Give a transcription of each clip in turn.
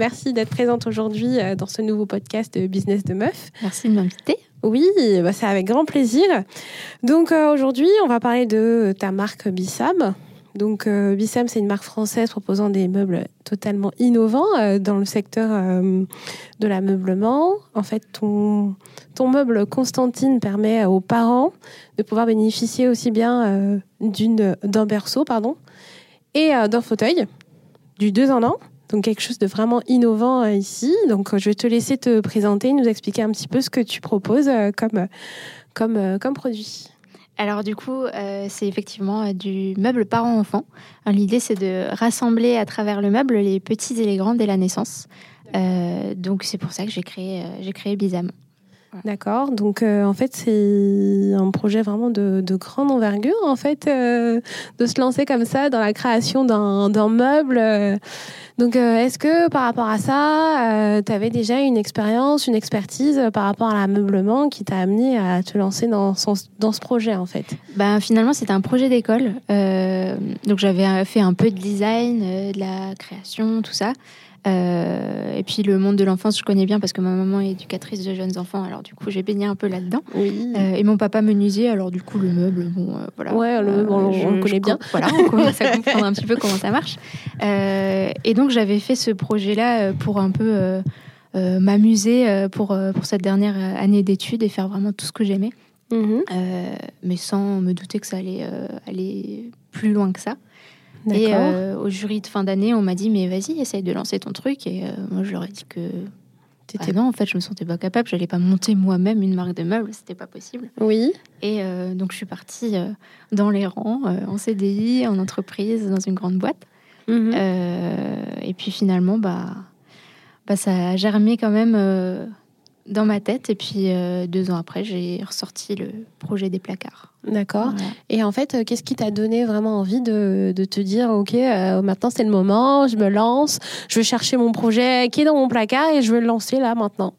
Merci d'être présente aujourd'hui euh, dans ce nouveau podcast de Business de Meuf. Merci de m'inviter. Oui, bah, c'est avec grand plaisir. Donc euh, aujourd'hui, on va parler de ta marque Bissam. Donc euh, Bissam, c'est une marque française proposant des meubles totalement innovants euh, dans le secteur euh, de l'ameublement. En fait, ton, ton meuble Constantine permet aux parents de pouvoir bénéficier aussi bien d'une d'un berceau, pardon, et d'un fauteuil du deux en un. Donc quelque chose de vraiment innovant euh, ici. Donc euh, je vais te laisser te présenter, nous expliquer un petit peu ce que tu proposes euh, comme, comme, comme produit. Alors du coup, c'est effectivement du meuble parent-enfant. Hein, L'idée, c'est de rassembler à travers le meuble les petits et les grands dès la naissance. Donc c'est pour ça que j'ai créé, j'ai créé Bizam. D'accord. Donc euh, en fait c'est un projet vraiment de, de grande envergure en fait euh, de se lancer comme ça dans la création d'un meuble. euh. Donc euh, est-ce que par rapport à ça, tu avais déjà une expérience, une expertise euh, par rapport à l'ameublement qui t'a amené à te lancer dans, son- dans ce projet en fait? Ben, finalement, c'était un projet d'école. Euh, donc j'avais euh, fait un peu de design, euh, de la création, tout ça. Euh, et puis le monde de l'enfance, je connais bien parce que ma maman est éducatrice de jeunes enfants. Alors du coup, j'ai baigné un peu là-dedans. Oui. Euh, et mon papa menuisier, alors du coup le meuble, bon euh, voilà. Ouais, le meuble, on- on le connaît bien. Voilà, on commence à comprendre un petit peu comment ça marche. Et donc j'avais fait ce projet-là pour un peu m'amuser pour, pour cette dernière année d'études et faire vraiment tout ce que j'aimais, Mhm. Mais sans me douter que ça allait aller plus loin que ça. Et euh, au jury de fin d'année, on m'a dit mais vas-y, essaye de lancer ton truc. Et euh, moi je leur ai dit que ah non, en fait, je me sentais pas capable. J'allais pas monter moi-même une marque de meubles, c'était pas possible. Oui. Et euh, donc, je suis partie dans les rangs, en CDI, en entreprise, dans une grande boîte. Mhm. Et puis finalement, bah, bah, ça a germé quand même dans ma tête. Et puis euh, deux ans après, j'ai ressorti le projet des placards. D'accord. Voilà. Et en fait, euh, qu'est-ce qui t'a donné vraiment envie de, de te dire, OK, euh, maintenant c'est le moment, je me lance, je vais chercher mon projet qui est dans mon placard et je vais le lancer là maintenant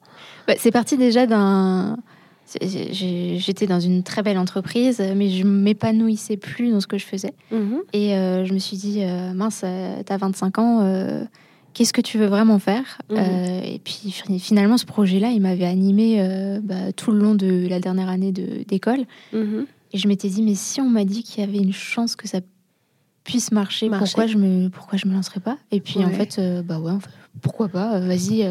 Bah, c'est parti déjà d'un. J'étais dans une très belle entreprise, mais je m'épanouissais plus dans ce que je faisais. Et euh, je me suis dit, mince, t'as 25 ans, qu'est-ce que tu veux vraiment faire Mhm. Euh, Et puis fi- finalement, ce projet-là, il m'avait animé euh, bah, tout le long de la dernière année de- d'école. Mhm. Et je m'étais dit, mais si on m'a dit qu'il y avait une chance que ça puisse marcher, Marcher. pourquoi je me pourquoi je me lancerais pas? Et puis en fait, euh, bah ouais, pourquoi pas? Vas-y,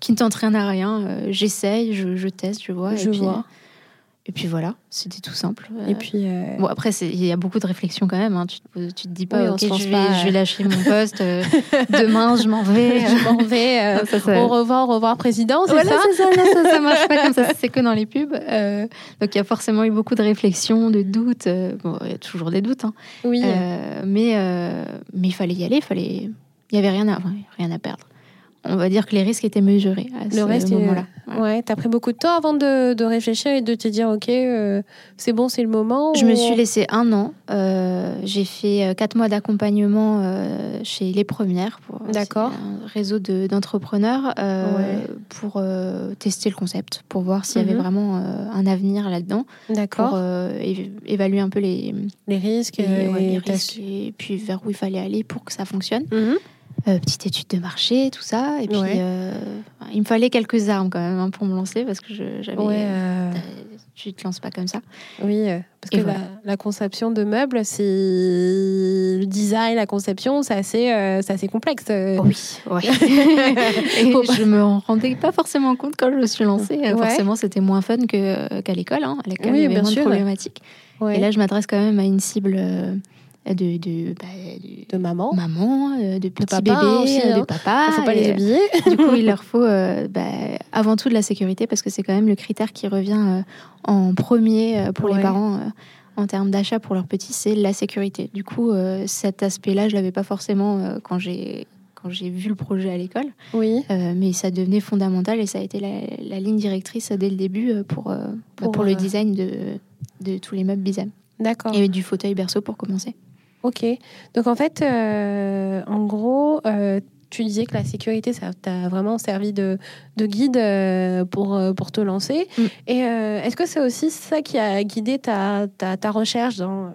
qui ne tente rien à rien. J'essaye, je, je teste, je vois. Je et puis, vois. Et puis voilà, c'était tout simple. Et Euh, puis, euh, Bon, après, il y a beaucoup de réflexions quand même. hein. Tu, te, tu te dis pas, Oui, ok, je, vais, pas, je vais euh. lâcher mon poste. euh, demain, je m'en vais. je m'en vais. euh, Ça, ça- Au revoir, au revoir, président, c'est Voilà, ça ça, non, ça, ça marche pas comme ça, c'est que dans les pubs. Euh, donc il y a forcément eu beaucoup de réflexions, de doutes. euh, bon, il y a toujours des doutes, hein. Oui. Euh, mais euh, mais il fallait y aller, il fallait, il y avait rien à, enfin, rien à perdre. On va dire que les risques étaient mesurés à le ce reste, est- moment-là. Voilà. ouais, t'as pris beaucoup de temps avant de, de réfléchir et de te dire, OK, euh, c'est bon, c'est le moment. Je me suis laissé un an. Euh, j'ai fait euh, quatre mois d'accompagnement euh, chez Les Premières. pour- D'accord. Un réseau de- d'entrepreneurs euh, Ouais. pour euh, tester le concept, pour voir s'il y avait Mhm. vraiment euh, un avenir là-dedans, pour D'accord. euh, é- évaluer un peu les, les risques. euh, ouais, et les risques et puis vers où il fallait aller pour que ça fonctionne. Mhm. Euh, petite étude de marché, tout ça. Et puis, Ouais. euh, il me fallait quelques armes quand même hein, pour me lancer parce que j'avais. Ouais, euh, t'as- Tu te lances pas comme ça. Oui, euh, parce Et que voilà. la, la conception de meubles, c'est le design, la conception, c'est assez, euh, assez complexe. euh. Oui, ouais. et pas- je me rendais pas forcément compte quand je me suis lancée. Euh, Ouais. Forcément, c'était moins fun qu'à l'école. hein. À l'école, Oui, il y avait bien moins sûr. de problématiques. Et là, je m'adresse quand même à une cible euh, de, de, bah, de de maman, maman, euh, de petits papa, bébés, hein, euh, hein. de papa. il faut pas les euh, habiller. du coup, il leur faut euh, bah, avant tout de la sécurité parce que c'est quand même le critère qui revient en premier pour Ouais. les parents en termes d'achat pour leurs petits, c'est la sécurité. Du coup, cet aspect-là, je l'avais pas forcément quand j'ai quand j'ai vu le projet à l'école, Oui, euh, mais ça devenait fondamental et ça a été la, la ligne directrice dès le début euh, pour euh, Pour, pour, euh, le design de, de tous les meubles Bizam d'accord. et du fauteuil berceau pour commencer. Ok. Donc en fait, euh, en gros, euh, tu disais que la sécurité, ça t'a vraiment servi de, de guide pour, pour te lancer. Mm. Et est-ce que c'est aussi ça qui a guidé ta, ta, ta recherche dans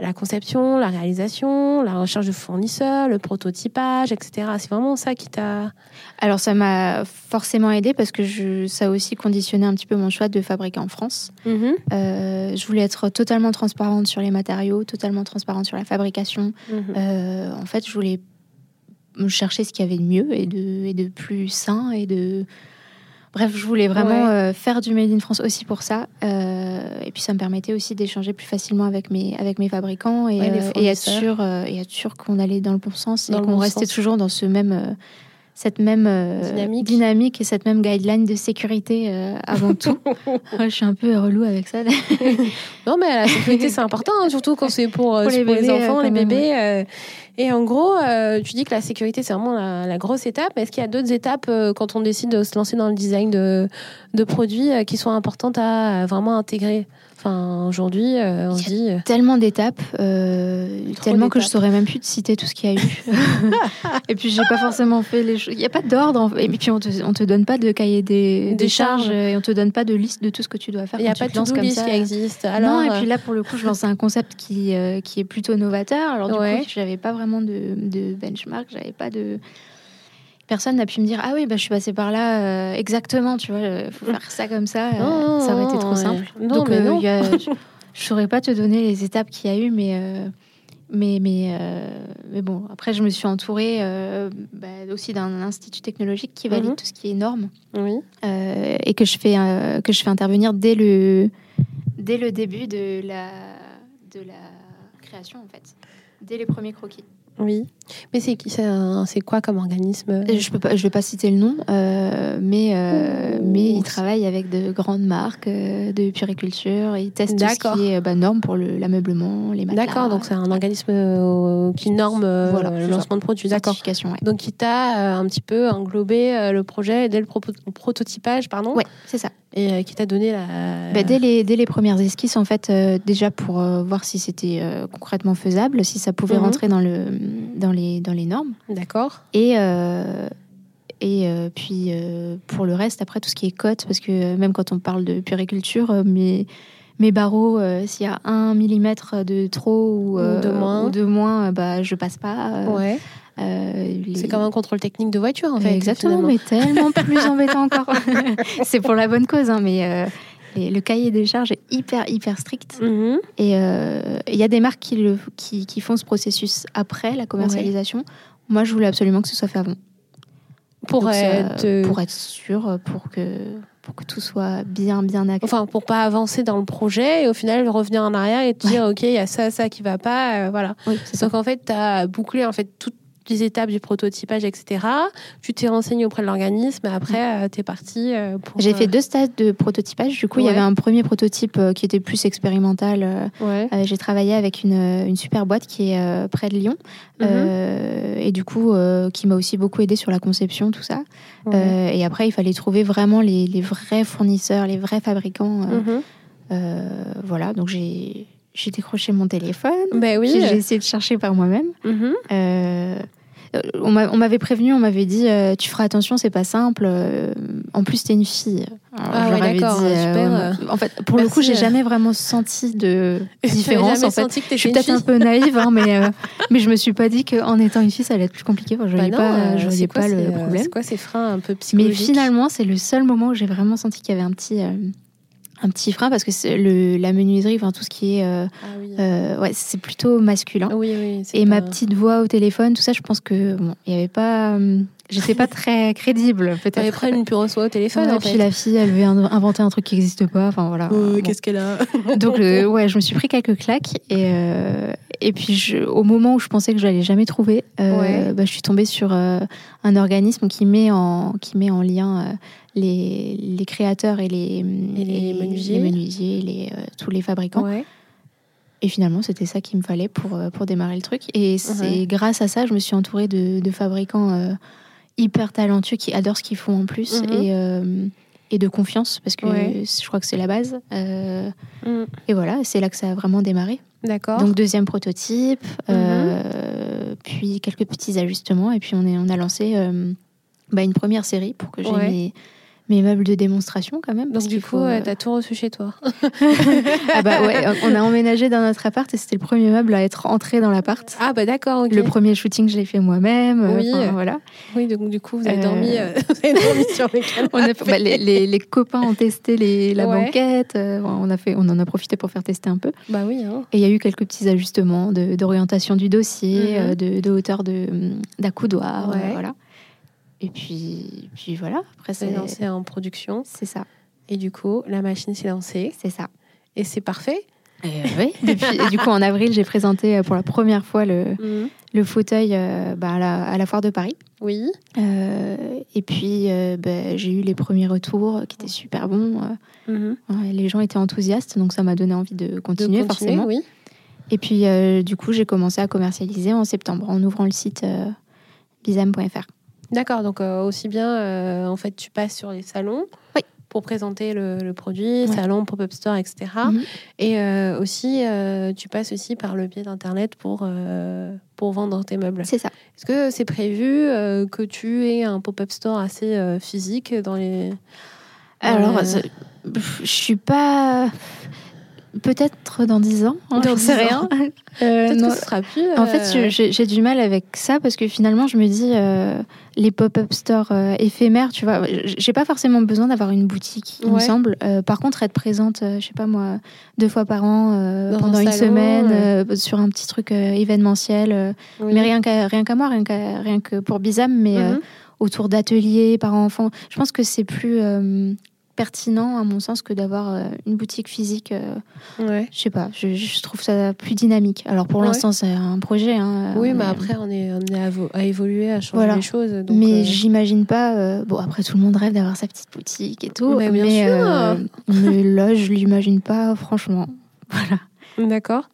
la conception, la réalisation, la recherche de fournisseurs, le prototypage, etc. C'est vraiment ça qui t'a... Alors ça m'a forcément aidé parce que je, ça a aussi conditionné un petit peu mon choix de fabriquer en France. Mhm. Euh, je voulais être totalement transparente sur les matériaux, totalement transparente sur la fabrication. Mhm. Euh, en fait, je voulais chercher ce qu'il y avait de mieux et de, et de plus sain et de Bref, je voulais vraiment euh, faire du Made in France aussi pour ça. Euh, et puis ça me permettait aussi d'échanger plus facilement avec mes, avec mes fabricants et, euh, et être sûr, et être sûr qu'on allait dans le bon sens et qu'on restait toujours dans ce même cette même dynamique. dynamique. et cette même guideline de sécurité avant tout. je suis un peu relou avec ça. non, mais la sécurité, c'est important, hein, surtout quand c'est pour, pour, les, les, enfants, les bébés. Et en gros, euh, tu dis que la sécurité, c'est vraiment la, grosse étape. Est-ce qu'il y a d'autres étapes euh, quand on décide de se lancer dans le design de, de produits euh, qui sont importantes à vraiment intégrer? Enfin, aujourd'hui, on se dit. Tellement d'étapes, tellement que je saurais même plus te citer tout ce qu'il y a eu. et puis, j'ai pas forcément fait les choses. Il n'y a pas d'ordre. Et puis, on te, on te donne pas de cahier des, des, charges et on te donne pas de liste de tout ce que tu dois faire. Il n'y a pas de liste qui existe. Alors, non, et puis là, pour le coup, je lance un concept qui, qui est plutôt novateur. Alors, du coup, j'avais pas vraiment de, de benchmark, j'avais pas de. Personne n'a pu me dire ah oui bah je suis passée par là euh, exactement tu vois euh, faut faire ça comme ça euh, ça aurait été trop simple. Donc je saurais pas te donner les étapes qu'il y a eu mais mais mais mais bon après je me suis entourée bah, aussi d'un institut technologique qui valide mhm. tout ce qui est normes oui. et que je fais que je fais intervenir dès le dès le début de la de la création en fait dès les premiers croquis. Oui, mais c'est c'est quoi comme organisme? Je peux pas, je vais pas citer le nom, euh, mais euh, mais il travaille avec de grandes marques euh, de puriculture. Il teste tout ce qui est bah, norme pour l'ameublement, les matelas. D'accord, donc c'est un organisme qui norme le lancement de produits. D'accord. Donc il t'a un petit peu englobé le projet dès le prototypage, pardon? Oui, c'est ça et euh, qui t'a donné la. Bah, dès, les, dès les premières esquisses, en fait, euh, déjà pour euh, voir si c'était concrètement faisable, si ça pouvait mhm. rentrer dans, le, dans, les, dans les normes. D'accord. Et, et puis pour le reste, après tout ce qui est cote, parce que même quand on parle de puriculture, mes, mes barreaux, s'il y a un millimètre de trop ou, de moins, ou de moins bah, je passe pas. ouais. Euh, c'est comme un contrôle technique de voiture, en fait. Exactement, mais tellement plus embêtant encore. c'est pour la bonne cause, hein, mais euh, le cahier des charges est hyper, hyper strict. Mhm. Et euh, il y a des marques qui, le, qui, qui, font ce processus après la commercialisation. Moi, je voulais absolument que ce soit fait avant. Pour, être, pour être sûr, pour que, pour que tout soit bien, bien acquis. Enfin, pour pas avancer dans le projet et au final revenir en arrière et te dire, OK, il y a ça, ça qui va pas, voilà. Oui, Donc, en fait, tu as bouclé en fait, toute les étapes du prototypage, etc. Tu t'es renseigné auprès de l'organisme et après, euh, tu es parti euh, pour... J'ai fait euh, deux stades de prototypage. Du coup, il y avait un premier prototype qui était plus expérimental. J'ai travaillé avec une, une, super boîte qui est près de Lyon mhm. et du coup, qui m'a aussi beaucoup aidé sur la conception, tout ça. et après, il fallait trouver vraiment les, les vrais fournisseurs, les vrais fabricants. Mhm. voilà, donc j'ai j'ai décroché mon téléphone. Ben oui. J'ai essayé de chercher par moi-même. Mhm. Euh, on m'avait prévenu, on m'avait dit euh, tu feras attention, c'est pas simple. Euh, en plus, t'es une fille. ah ouais, d'accord, super. en fait, pour le coup, j'ai jamais vraiment senti de différence. En fait, je suis peut-être un peu naïve, hein, mais mais je me suis pas dit qu'en étant une fille, ça allait être plus compliqué. je bah pas, je voyais pas le problème. C'est quoi ces freins un peu psychologiques? Mais finalement, c'est le seul moment où j'ai vraiment senti qu'il y avait un petit un petit frein parce que le, la menuiserie, enfin tout ce qui est, euh, ah euh, ouais, c'est plutôt masculin. Oui, oui, et ma petite voix au téléphone, tout ça, je pense que bon, il y avait pas, euh, j'étais pas très crédible peut-être. T'avais pris une pure voix au téléphone. et puis la fille, elle veut inventer un truc qui n'existe pas. Enfin voilà. Qu'est-ce qu'elle a Donc ouais, je me suis pris quelques claques et et puis je, au moment où je pensais que je l'allais jamais trouver, bah, je suis tombée sur un organisme qui met en qui met en lien les, les créateurs et les, les, menuisiers, les menuisiers les, euh, tous les fabricants. Et finalement, c'était ça qu'il me fallait pour, euh, pour démarrer le truc. Et c'est grâce à ça, je me suis entourée de, de fabricants euh, hyper talentueux qui adorent ce qu'ils font en plus mhm. et, et de confiance, parce que je crois que c'est la base. Mm. Et voilà, c'est là que ça a vraiment démarré. D'accord. Donc, deuxième prototype. Mhm. puis quelques petits ajustements, et puis on, est, on a lancé bah, une première série pour que j'ai mes mes meubles de démonstration quand même. Donc du coup, tu t'as tout reçu chez toi. ah bah ouais, on a emménagé dans notre appart et c'était le premier meuble à être entré dans l'appart. Ah bah d'accord. Le premier shooting, je l'ai fait moi-même. Oui. voilà. Oui, donc du coup, vous avez, dormi, euh, vous avez dormi, sur les bah, les, les, copains ont testé les, la banquette. Euh, on a fait, on en a profité pour faire tester un peu. Bah oui. Hein. Et il y a eu quelques petits ajustements d'orientation du dossier, mhm. euh, de, de, hauteur d'accoudoir, voilà. Et puis, puis voilà. Après, c'est lancé en production. C'est ça. Et du coup, la machine s'est lancée. C'est ça. Et c'est parfait. oui. et du coup, en avril, j'ai présenté euh, pour la première fois le, mhm. le fauteuil euh, bah, à, la, foire de Paris. Oui. Euh, et puis, bah, j'ai eu les premiers retours qui étaient super bons. Mhm. les gens étaient enthousiastes, donc ça m'a donné envie de continuer, forcément. Oui. Et puis, du coup, j'ai commencé à commercialiser en septembre en ouvrant le site bizam.fr. D'accord, donc euh, aussi bien, euh, en fait, tu passes sur les salons pour présenter le, produit, salon, pop-up store, etc. Et mhm. euh, aussi, tu passes aussi par le biais d'Internet pour, pour vendre tes meubles. C'est ça. Est-ce que c'est prévu que tu aies un pop-up store assez physique dans les... Alors, je suis pas... Peut-être dans 10 ans, hein, j'en sais rien. Euh, non. ce sera plus. En fait, euh, j'ai du mal avec ça parce que finalement, je me dis, euh, les pop-up stores éphémères, tu vois, j'ai pas forcément besoin d'avoir une boutique, il me semble. par contre, être présente, je sais pas moi, deux fois par an, pendant une semaine, sur un petit truc événementiel, mais rien qu'à rien qu'à moi, rien, rien que pour Bizam, mais mhm. autour d'ateliers, parents-enfants. Je pense que c'est plus pertinent à mon sens que d'avoir euh, une boutique physique. Euh, ouais. Je sais pas, je, trouve ça plus dynamique. Alors pour l'instant c'est un projet. Hein, oui, mais après on est, on est à, évoluer, à changer les choses. mais euh, j'imagine pas. bon après tout le monde rêve d'avoir sa petite boutique et tout. Mais, bien sûr. mais là je l'imagine pas franchement. Voilà. D'accord.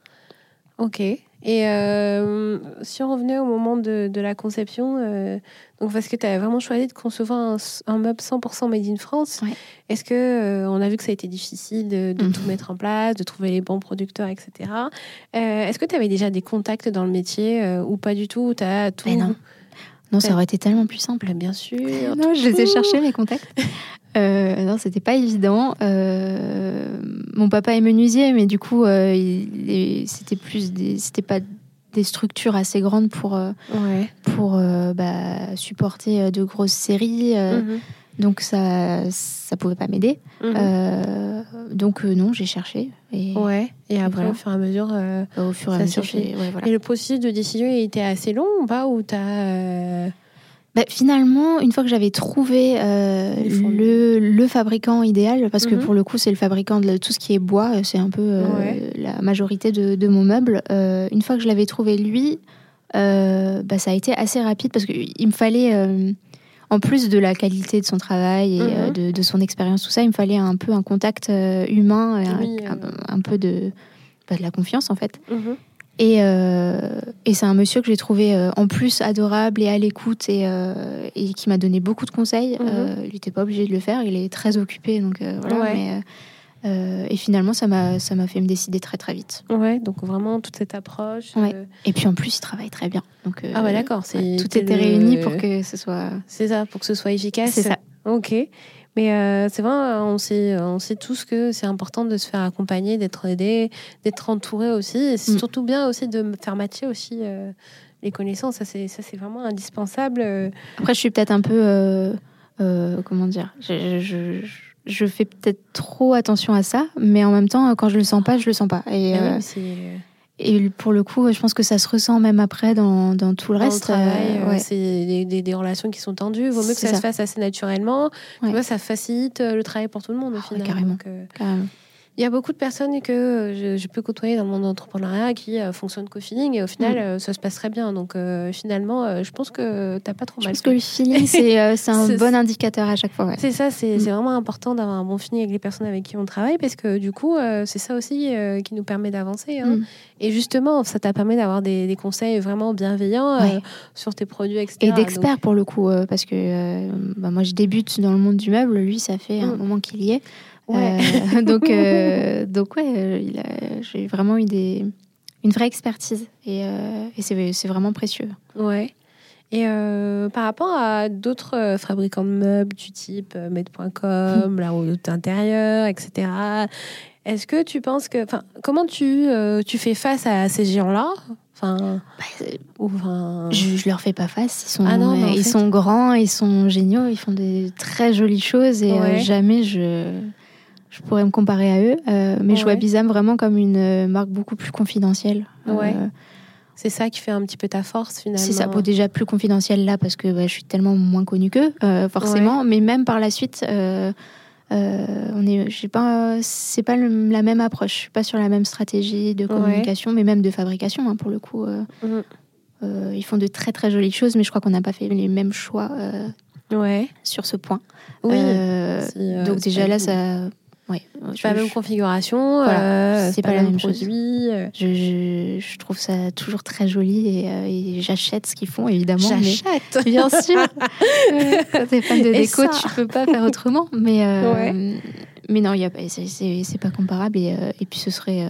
Ok. Et euh, si on revenait au moment de, de la conception, euh, donc parce que tu as vraiment choisi de concevoir un, meuble 100% made in France, est-ce que euh, on a vu que ça a été difficile de, de tout mhm. mettre en place, de trouver les bons producteurs, etc. est-ce que tu avais déjà des contacts dans le métier ou pas du tout as tout non. Non, ça aurait été tellement plus simple. Bien sûr. Non, je les ai cherchés, mes contacts. Euh, non, c'était pas évident. Euh, mon papa est menuisier, mais du coup, euh, c'était plus, c'était pas des structures assez grandes pour ouais. pour bah, supporter de grosses séries. Mhm. Donc ça, ça pouvait pas m'aider. Mhm. donc non, j'ai cherché. Et, ouais. Et après, au fur et à mesure, au fur et à mesure, Et le processus de décision, il était assez long ou pas Ou t'as bah, finalement, une fois que j'avais trouvé euh, le, le, fabricant idéal, parce que mhm. pour le coup, c'est le fabricant de tout ce qui est bois, c'est un peu euh, la majorité de, de mon meuble. Euh, une fois que je l'avais trouvé lui, bah, ça a été assez rapide parce qu'il me fallait, en plus de la qualité de son travail et mhm. de, de, son expérience, tout ça, il me fallait un peu un contact humain, un, peu de, bah, de la confiance en fait. Mhm. Et, euh, et c'est un monsieur que j'ai trouvé euh, en plus adorable et à l'écoute et, euh, et, qui m'a donné beaucoup de conseils. Mhm. il n'était pas obligé de le faire, il est très occupé, donc voilà. Mais, et finalement, ça m'a fait me décider très très vite. Ouais, donc vraiment toute cette approche. Et puis en plus, il travaille très bien. Donc ah ouais, d'accord. tout était réuni pour que ce soit. C'est ça, pour que ce soit efficace. C'est ça. Ok. Mais euh, c'est vrai, on sait, on sait tous que c'est important de se faire accompagner, d'être aidé, d'être entouré aussi. Et c'est mm. surtout bien aussi de faire matcher aussi euh, les connaissances. Ça, c'est, ça, c'est vraiment indispensable. Après, je suis peut-être un peu. Euh, comment dire je, je, je, fais peut-être trop attention à ça, mais en même temps, quand je le sens pas, je le sens pas. Et, ah et pour le coup, je pense que ça se ressent même après dans, dans tout le reste. Euh, c'est des, des, relations qui sont tendues. Vaut mieux que ça, se fasse assez naturellement. Tu vois, ça facilite le travail pour tout le monde au ah final. carrément. carrément. Il y a beaucoup de personnes que je, peux côtoyer dans le monde d'entrepreneuriat qui euh, fonctionnent qu'au feeling et au final, mm. euh, ça se passe très bien. Donc euh, finalement, je pense que tu n'as pas trop mal. Je pense que le feeling, c'est un bon indicateur à chaque fois. C'est ça, c'est mm. vraiment important d'avoir un bon feeling avec les personnes avec qui on travaille parce que du coup, c'est ça aussi qui nous permet d'avancer. Hein. Mm. Et justement, ça t'a permis d'avoir des, conseils vraiment bienveillants sur tes produits, etc. Et d'experts pour le coup, parce que bah, moi, je débute dans le monde du meuble. Lui, ça fait un moment qu'il y est. Ouais. Euh, donc, euh, donc ouais, euh, j'ai vraiment eu des, une vraie expertise. Et, et c'est vraiment précieux. Ouais. Et par rapport à d'autres fabricants de meubles du type Med.com, la route intérieure, etc., est-ce que tu penses que. Comment tu, tu fais face à ces géants-là? Enfin, bah, je, je leur fais pas face. Ils sont, ah ils sont grands, ils sont géniaux, ils font des très jolies choses et euh, jamais je, je pourrais me comparer à eux. Euh, mais je vois Bizam vraiment comme une euh, marque beaucoup plus confidentielle. Ouais. c'est ça qui fait un petit peu ta force finalement. C'est ça, déjà plus confidentielle là parce que bah, je suis tellement moins connue qu'eux, forcément. Mais même par la suite, euh, on est, pas, c'est pas la même approche. Je suis pas sur la même stratégie de communication, mais même de fabrication hein, pour le coup. Euh, mhm. euh, ils font de très très jolies choses, mais je crois qu'on n'a pas fait les mêmes choix ouais. sur ce point. Oui. donc déjà là, ça Ouais, c'est pas la même configuration, euh, c'est pas, la même produit. Euh. Je, je, trouve ça toujours très joli et, euh, j'achète ce qu'ils font évidemment. J'achète, bien sûr. Quand t'es fan de déco, tu peux pas faire autrement. Mais mais non, c'est pas comparable et, et puis ce serait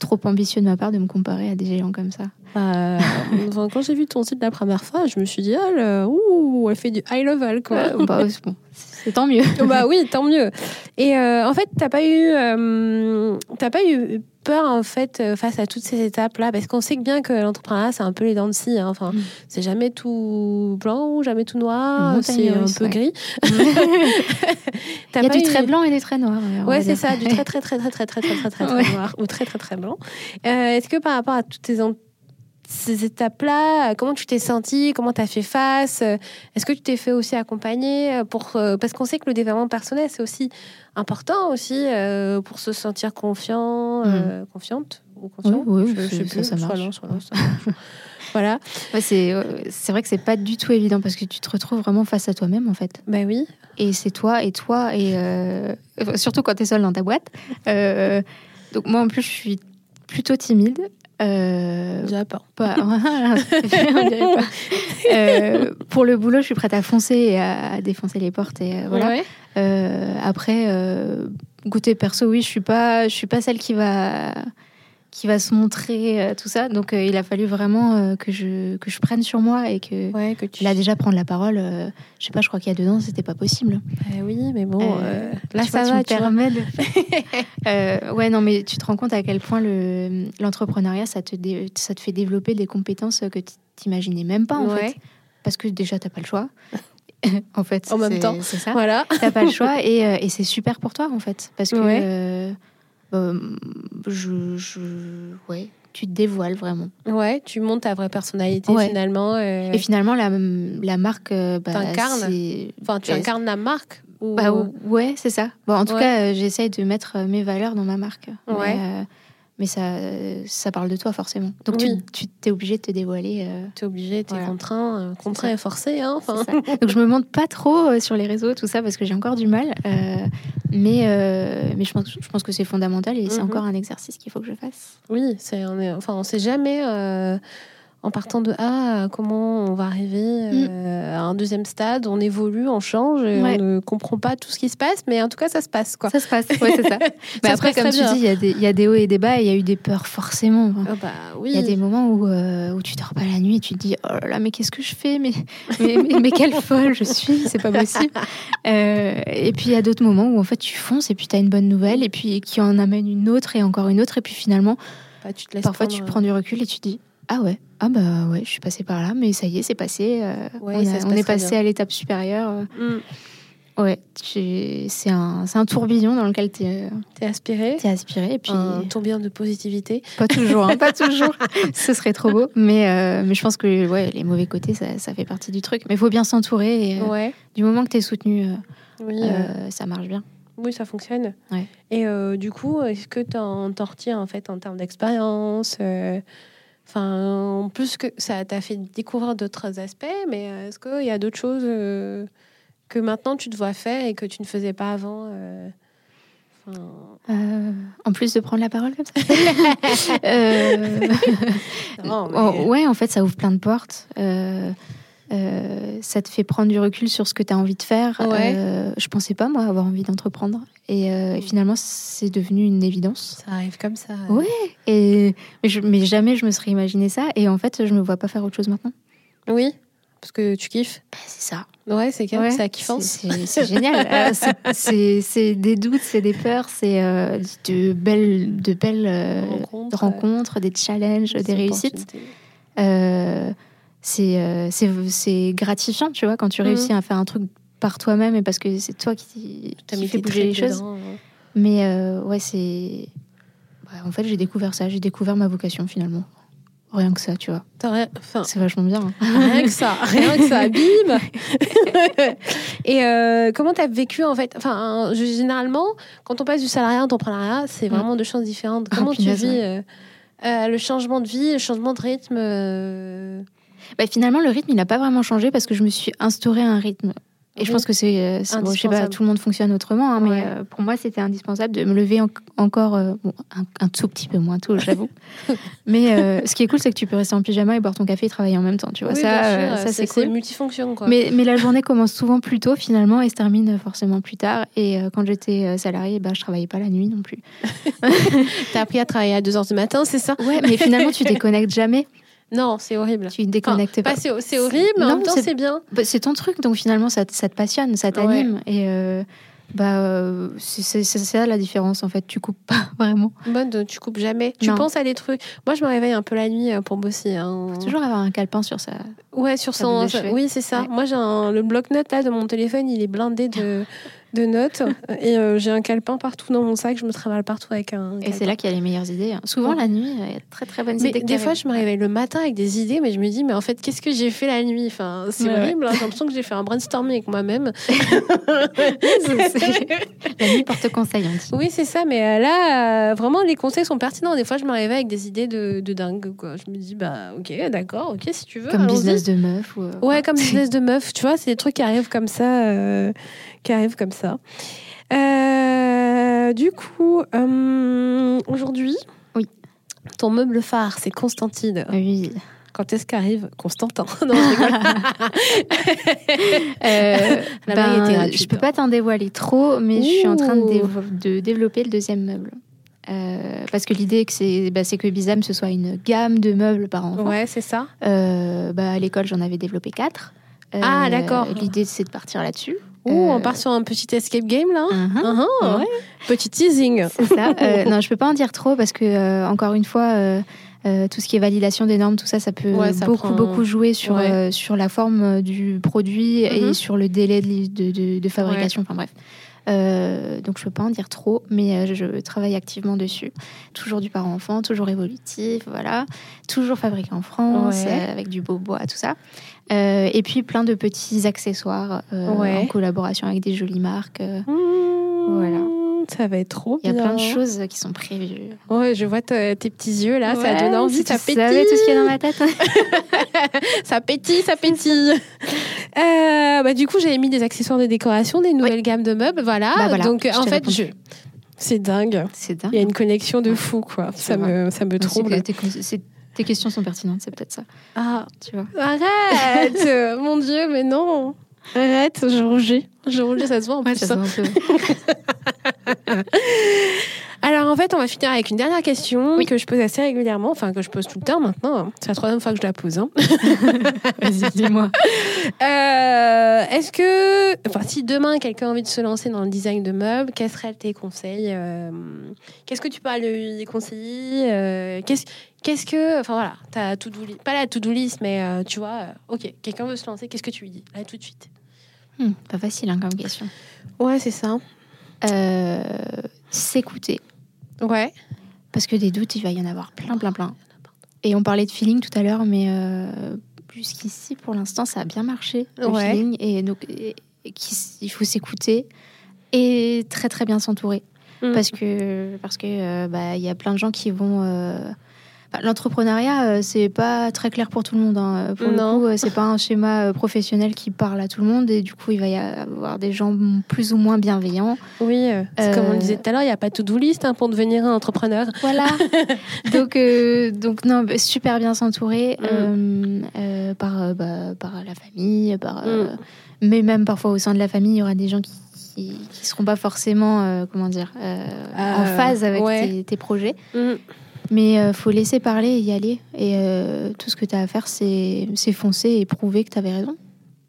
trop ambitieux de ma part de me comparer à des géants comme ça. Euh, quand j'ai vu ton site la première fois, je me suis dit, oh, elle, ouh, elle fait du high level, quoi. bah, c'est tant mieux. bah oui, tant mieux. Et euh, en fait, t'as pas eu, euh, t'as pas eu peur en fait face à toutes ces étapes là, parce qu'on sait bien que l'entrepreneuriat c'est un peu les dents de scie. Hein. Enfin, mm. c'est jamais tout blanc, jamais tout noir, c'est un peu gris. Il y a du très blanc et des très noirs. Ouais, c'est ça, du très très très très très très très très très, très noir ou très très très blanc. Est-ce que par rapport à toutes tes ces étapes-là Comment tu t'es senti Comment tu as fait face Est-ce que tu t'es fait aussi accompagner pour, euh, Parce qu'on sait que le développement personnel, c'est aussi important aussi euh, pour se sentir confiant, euh, mm. confiante ou confiant. Oui, je, sais plus, ça, marche. voilà. c'est vrai que c'est pas du tout évident parce que tu te retrouves vraiment face à toi-même en fait. Ben oui. Et c'est toi et toi et surtout quand tu es seule dans ta boîte. donc moi en plus je suis plutôt timide euh, Pas, euh, pour le boulot, je suis prête à foncer et à, défoncer les portes et euh, voilà. Euh, après, goûter perso, oui, je suis pas, je suis pas celle qui va qui va se montrer euh, tout ça. Donc euh, il a fallu vraiment euh, que je que je prenne sur moi et que, ouais, que tu... là déjà prendre la parole. je sais pas, je crois qu'il y a deux ans c'était pas possible. Eh oui, mais bon, là ça va, tu ouais, non, mais tu te rends compte à quel point le l'entrepreneuriat ça te ça te fait développer des compétences que tu t'imaginais même pas en fait, parce que déjà t'as pas le choix. en fait, en même temps, c'est ça. Voilà, t'as pas le choix et, et c'est super pour toi en fait, parce que euh, je, je, ouais, tu te dévoiles vraiment. Ouais, tu montes ta vraie personnalité finalement. Euh. Et finalement, la, la marque. Euh, bah, Enfin, tu incarnes la marque ou... bah, Ouais, c'est ça. Bon, en tout cas, j'essaye de mettre mes valeurs dans ma marque. Ouais mais ça, ça parle de toi forcément. Donc tu, tu es obligé de te dévoiler. Euh, tu es obligé, tu es contraint, euh, contraint et forcé. Hein. Donc je me montre pas trop euh, sur les réseaux, tout ça, parce que j'ai encore du mal. mais mais je, pense, je pense que c'est fondamental et c'est mhm. encore un exercice qu'il faut que je fasse. Oui, c'est, on est, enfin, on sait jamais en partant de A, comment on va arriver euh, à un deuxième stade, on évolue, on change, et on ne comprend pas tout ce qui se passe, mais en tout cas, ça se passe. Quoi. Ça se passe, ouais, c'est ça. mais après, comme tu dis, il y, y, a des hauts et des bas, il y a eu des peurs forcément. Il oh bah, oui. y a des moments où, euh, où tu dors pas la nuit et tu te dis, oh là là, mais qu'est-ce que je fais? Mais, mais, mais, quelle folle je suis, c'est pas possible. Euh, et puis, il y a d'autres moments où, en fait, tu fonces et puis tu as une bonne nouvelle, et puis qui en amène une autre et encore une autre, et puis finalement, bah, tu te parfois, tu prends du recul et tu te dis, ah ouais, ah bah ouais, je suis passée par là, mais ça y est, c'est passé. Euh, on, est passé à l'étape supérieure. Mm. Ouais, c'est un, un, tourbillon dans lequel tu es, es, aspiré. Es aspiré et puis un tourbillon de positivité. Pas toujours, hein, pas toujours. Ce serait trop beau, mais euh, mais je pense que ouais, les mauvais côtés, ça, ça fait partie du truc. Mais il faut bien s'entourer. Euh, ouais. Du moment que tu es soutenu, oui, ça marche bien. Oui, ça fonctionne. Ouais. Et du coup, est-ce que tu en, en retiens en fait en termes d'expérience Enfin, en plus que ça t'a fait découvrir d'autres aspects, mais euh, est-ce qu'il y a d'autres choses euh, que maintenant tu te vois faire et que tu ne faisais pas avant euh, En plus de prendre la parole comme ça Ouais, en fait, ça ouvre plein de portes. Euh, ça te fait prendre du recul sur ce que tu as envie de faire. Ouais. Euh, je pensais pas, moi, avoir envie d'entreprendre. Et, euh, et finalement, c'est devenu une évidence. Ça arrive comme ça. Ouais. Et, mais, je- mais jamais je me serais imaginé ça. Et en fait, je me vois pas faire autre chose maintenant. Oui, parce que tu kiffes. Bah, c'est ça. Ouais, c'est Ouais. ça kiffant. C'est- génial. Euh, c'est- des doutes, c'est des peurs, c'est de belles, de belles Rencontres, rencontres, des challenges, des réussites. opportunités. Euh, c'est euh, c'est c'est gratifiant, tu vois, quand tu Mhm. réussis à faire un truc par toi-même et parce que c'est toi qui, T'as qui mis fait bouger les choses. dedans. Mais euh, ouais, c'est. ouais, en fait, j'ai découvert ça, j'ai découvert ma vocation finalement. Rien que ça, tu vois. Enfin, C'est vachement bien. hein. rien que ça, rien que ça, bim Et euh, comment t'as vécu en fait Enfin, généralement, quand on passe du salariat à l'entrepreneuriat, c'est Mm. vraiment deux choses différentes. Ah, Comment tu vis euh, le changement de vie, le changement de rythme Bah, finalement, le rythme, il n'a pas vraiment changé parce que je me suis instauré un rythme. Et je pense que c'est. euh, bon, je sais pas, Indispensable. tout le monde fonctionne autrement, hein, mais euh, pour moi, c'était indispensable de me lever en- encore euh, bon, un, un tout petit peu moins tôt, j'avoue. mais euh, ce qui est cool, c'est que tu peux rester en pyjama et boire ton café et travailler en même temps, tu vois. oui, ça, ça c'est cool. multifonction quoi. Mais, mais la journée commence souvent plus tôt finalement et se termine forcément plus tard. Et quand j'étais salariée, bah, je travaillais pas la nuit non plus. T'as appris à travailler à 2h du matin, c'est ça? Ouais, mais finalement, tu déconnectes jamais. Non, c'est horrible. Tu déconnectes Enfin, pas. pas c'est horrible, mais en même temps c'est- bien. Bah, c'est ton truc, donc finalement, ça, te- ça te passionne, ça t'anime. Et euh, bah, euh, c'est c'est- c'est ça la différence, en fait. Tu coupes pas vraiment. Mode, tu coupes jamais. Tu Non. penses à des trucs. Moi, je me réveille un peu la nuit euh, pour bosser. hein. Faut toujours avoir un calepin sur ça. Ouais, sur son. Oui, c'est ça. Ouais. Moi, j'ai le bloc-notes là de mon téléphone, il est blindé de, de notes. Et euh, j'ai un calepin partout dans mon sac. Je me travaille partout avec un. Et c'est là qu'il y a les meilleures idées. hein. Souvent, Ouais. la nuit, il y a très très bonnes Mais idées. des fois, arrivent. je me réveille le matin avec des idées, mais je me dis, mais en fait, qu'est-ce que j'ai fait la nuit? Enfin, c'est Ouais, ouais. horrible. hein. J'ai l'impression que j'ai fait un brainstorming avec moi-même. La nuit porte conseil. Oui, c'est ça, mais euh, là, euh, vraiment, les conseils sont pertinents. Des fois, je me réveille avec des idées de, de dingue. Quoi. Je me dis, bah, ok, d'accord, ok, si tu veux. Comme business de meuf. Ou, Ouais, comme business de meuf, tu vois, c'est des trucs qui arrivent comme ça. euh, qui arrivent comme ça. Euh, du coup, euh, aujourd'hui, Oui. ton meuble phare, c'est Constantine. Oui. Quand est-ce qu'arrive Constantin Non, je rigole. Euh, ben, je peux pas t'en dévoiler trop, mais je suis en train de, Ouh. dévo- de développer le deuxième meuble. Euh, parce que l'idée, que c'est bah, que Bizam, ce soit une gamme de meubles par enfant. Ouais, c'est ça. Euh, bah, à l'école, j'en avais développé quatre. Euh, Ah, d'accord. L'idée, c'est de partir là-dessus. Ouh, Euh, on part sur un petit escape game là. Mhm. Ouais. Petit teasing. C'est ça. Euh, non, je peux pas en dire trop parce que, euh, encore une fois, euh, tout ce qui est validation des normes, tout ça, ça peut Ouais, ça beaucoup, prend- beaucoup jouer sur, Ouais. euh, sur la forme du produit et sur le délai de, li- de, de- de fabrication. Enfin bref. Euh, donc je peux pas en dire trop, mais euh, je travaille activement dessus. Toujours du parent-enfant, toujours évolutif, voilà. Toujours fabriqué en France, avec du beau bois, tout ça. Euh, et puis plein de petits accessoires euh, Ouais. en collaboration avec des jolies marques. euh. Voilà. Ça va être trop Il y a plein de choses qui sont prévues. Ouais, je vois te- tes petits yeux là, ça donne envie, si ça pétille. savais tout ce qu'il y a dans ma tête. ça pétille, ça pétille. Bah, du coup, j'avais mis des accessoires de décoration, des nouvelles gammes de meubles, voilà. Bah voilà, Donc, en fait, je... c'est dingue. C'est dingue. Il y a une connexion de fou, quoi. Ça me, ça me C'est trouble. Tes, questions sont pertinentes, c'est peut-être ça. Ah, Tu vois. arrête Mon Dieu, mais non Arrête, je rougis. Je rougis, ça se voit en plus. ça hein. se voit un peu. Alors en fait, on va finir avec une dernière question Oui. que je pose assez régulièrement, enfin que je pose tout le temps maintenant. C'est la troisième fois que je la pose. hein. Vas-y, dis-moi. Euh, Est-ce que, enfin, si demain quelqu'un a envie de se lancer dans le design de meubles, quels seraient tes conseils euh, Qu'est-ce que tu peux lui conseiller euh, Qu'est-ce qu'est-ce que, enfin voilà, ta to-do list, pas la to-do list, mais euh, tu vois, euh, ok, quelqu'un veut se lancer, qu'est-ce que tu lui dis? Là tout de suite. Hmm, pas facile hein, comme question. Ouais, c'est ça. Euh, S'écouter. Ouais. Parce que des doutes, il va y en avoir plein, plein, plein. Et on parlait de feeling tout à l'heure, mais euh, jusqu'ici, pour l'instant, ça a bien marché, le Ouais. feeling. Et donc, et- et il faut s'écouter et très, très bien s'entourer. Mm. Parce que parce que euh, bah, il y a plein de gens qui vont. Euh, L'entrepreneuriat, euh, c'est pas très clair pour tout le monde. Hein. Pour non. le coup, c'est pas un schéma professionnel qui parle à tout le monde et du coup, il va y avoir des gens plus ou moins bienveillants. Oui, comme on le disait tout à l'heure, il n'y a pas tout-do list hein, pour devenir un entrepreneur. Voilà. donc, donc non, bah, super bien s'entourer mm. par, bah, par la famille, par, mm. mais même parfois au sein de la famille, il y aura des gens qui qui ne seront pas forcément, euh, comment dire, euh, en euh, phase avec tes, projets. Mm. Mais il faut laisser parler et y aller. Et tout ce que tu as à faire, c'est foncer et prouver que tu avais raison.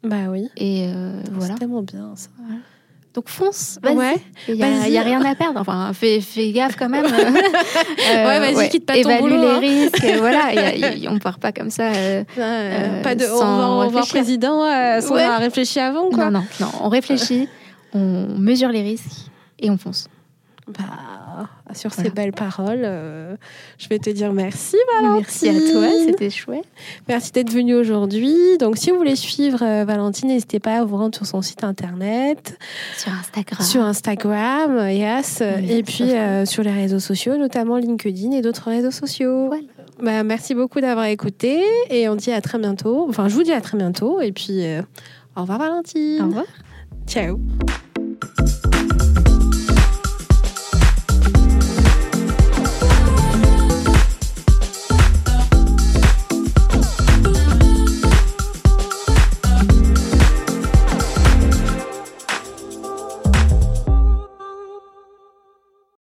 Bah oui. Et voilà. C'est tellement bien ça. Donc fonce, vas-y. Ouais. Il n'y a, rien à perdre. Enfin, fais, fais gaffe quand même. ouais, vas-y, quitte pas Évalue ton boulot. les hein. risques. voilà, y a, on part pas comme ça. pas de, on va voir président sans avoir réfléchi avant, quoi. Non, non, non. On réfléchit on mesure les risques et on fonce. Bah, sur ces belles paroles, euh, je vais te dire merci Valentine. Merci à toi, c'était chouette. Merci d'être venue aujourd'hui. Donc si vous voulez suivre euh, Valentine, n'hésitez pas à vous rendre sur son site internet. Sur Instagram. Sur Instagram, yes. et puis euh, sur les réseaux sociaux, notamment LinkedIn et d'autres réseaux sociaux. Bah, merci beaucoup d'avoir écouté et on dit à très bientôt. Enfin, je vous dis à très bientôt et puis au revoir Valentine. Au revoir. Ciao.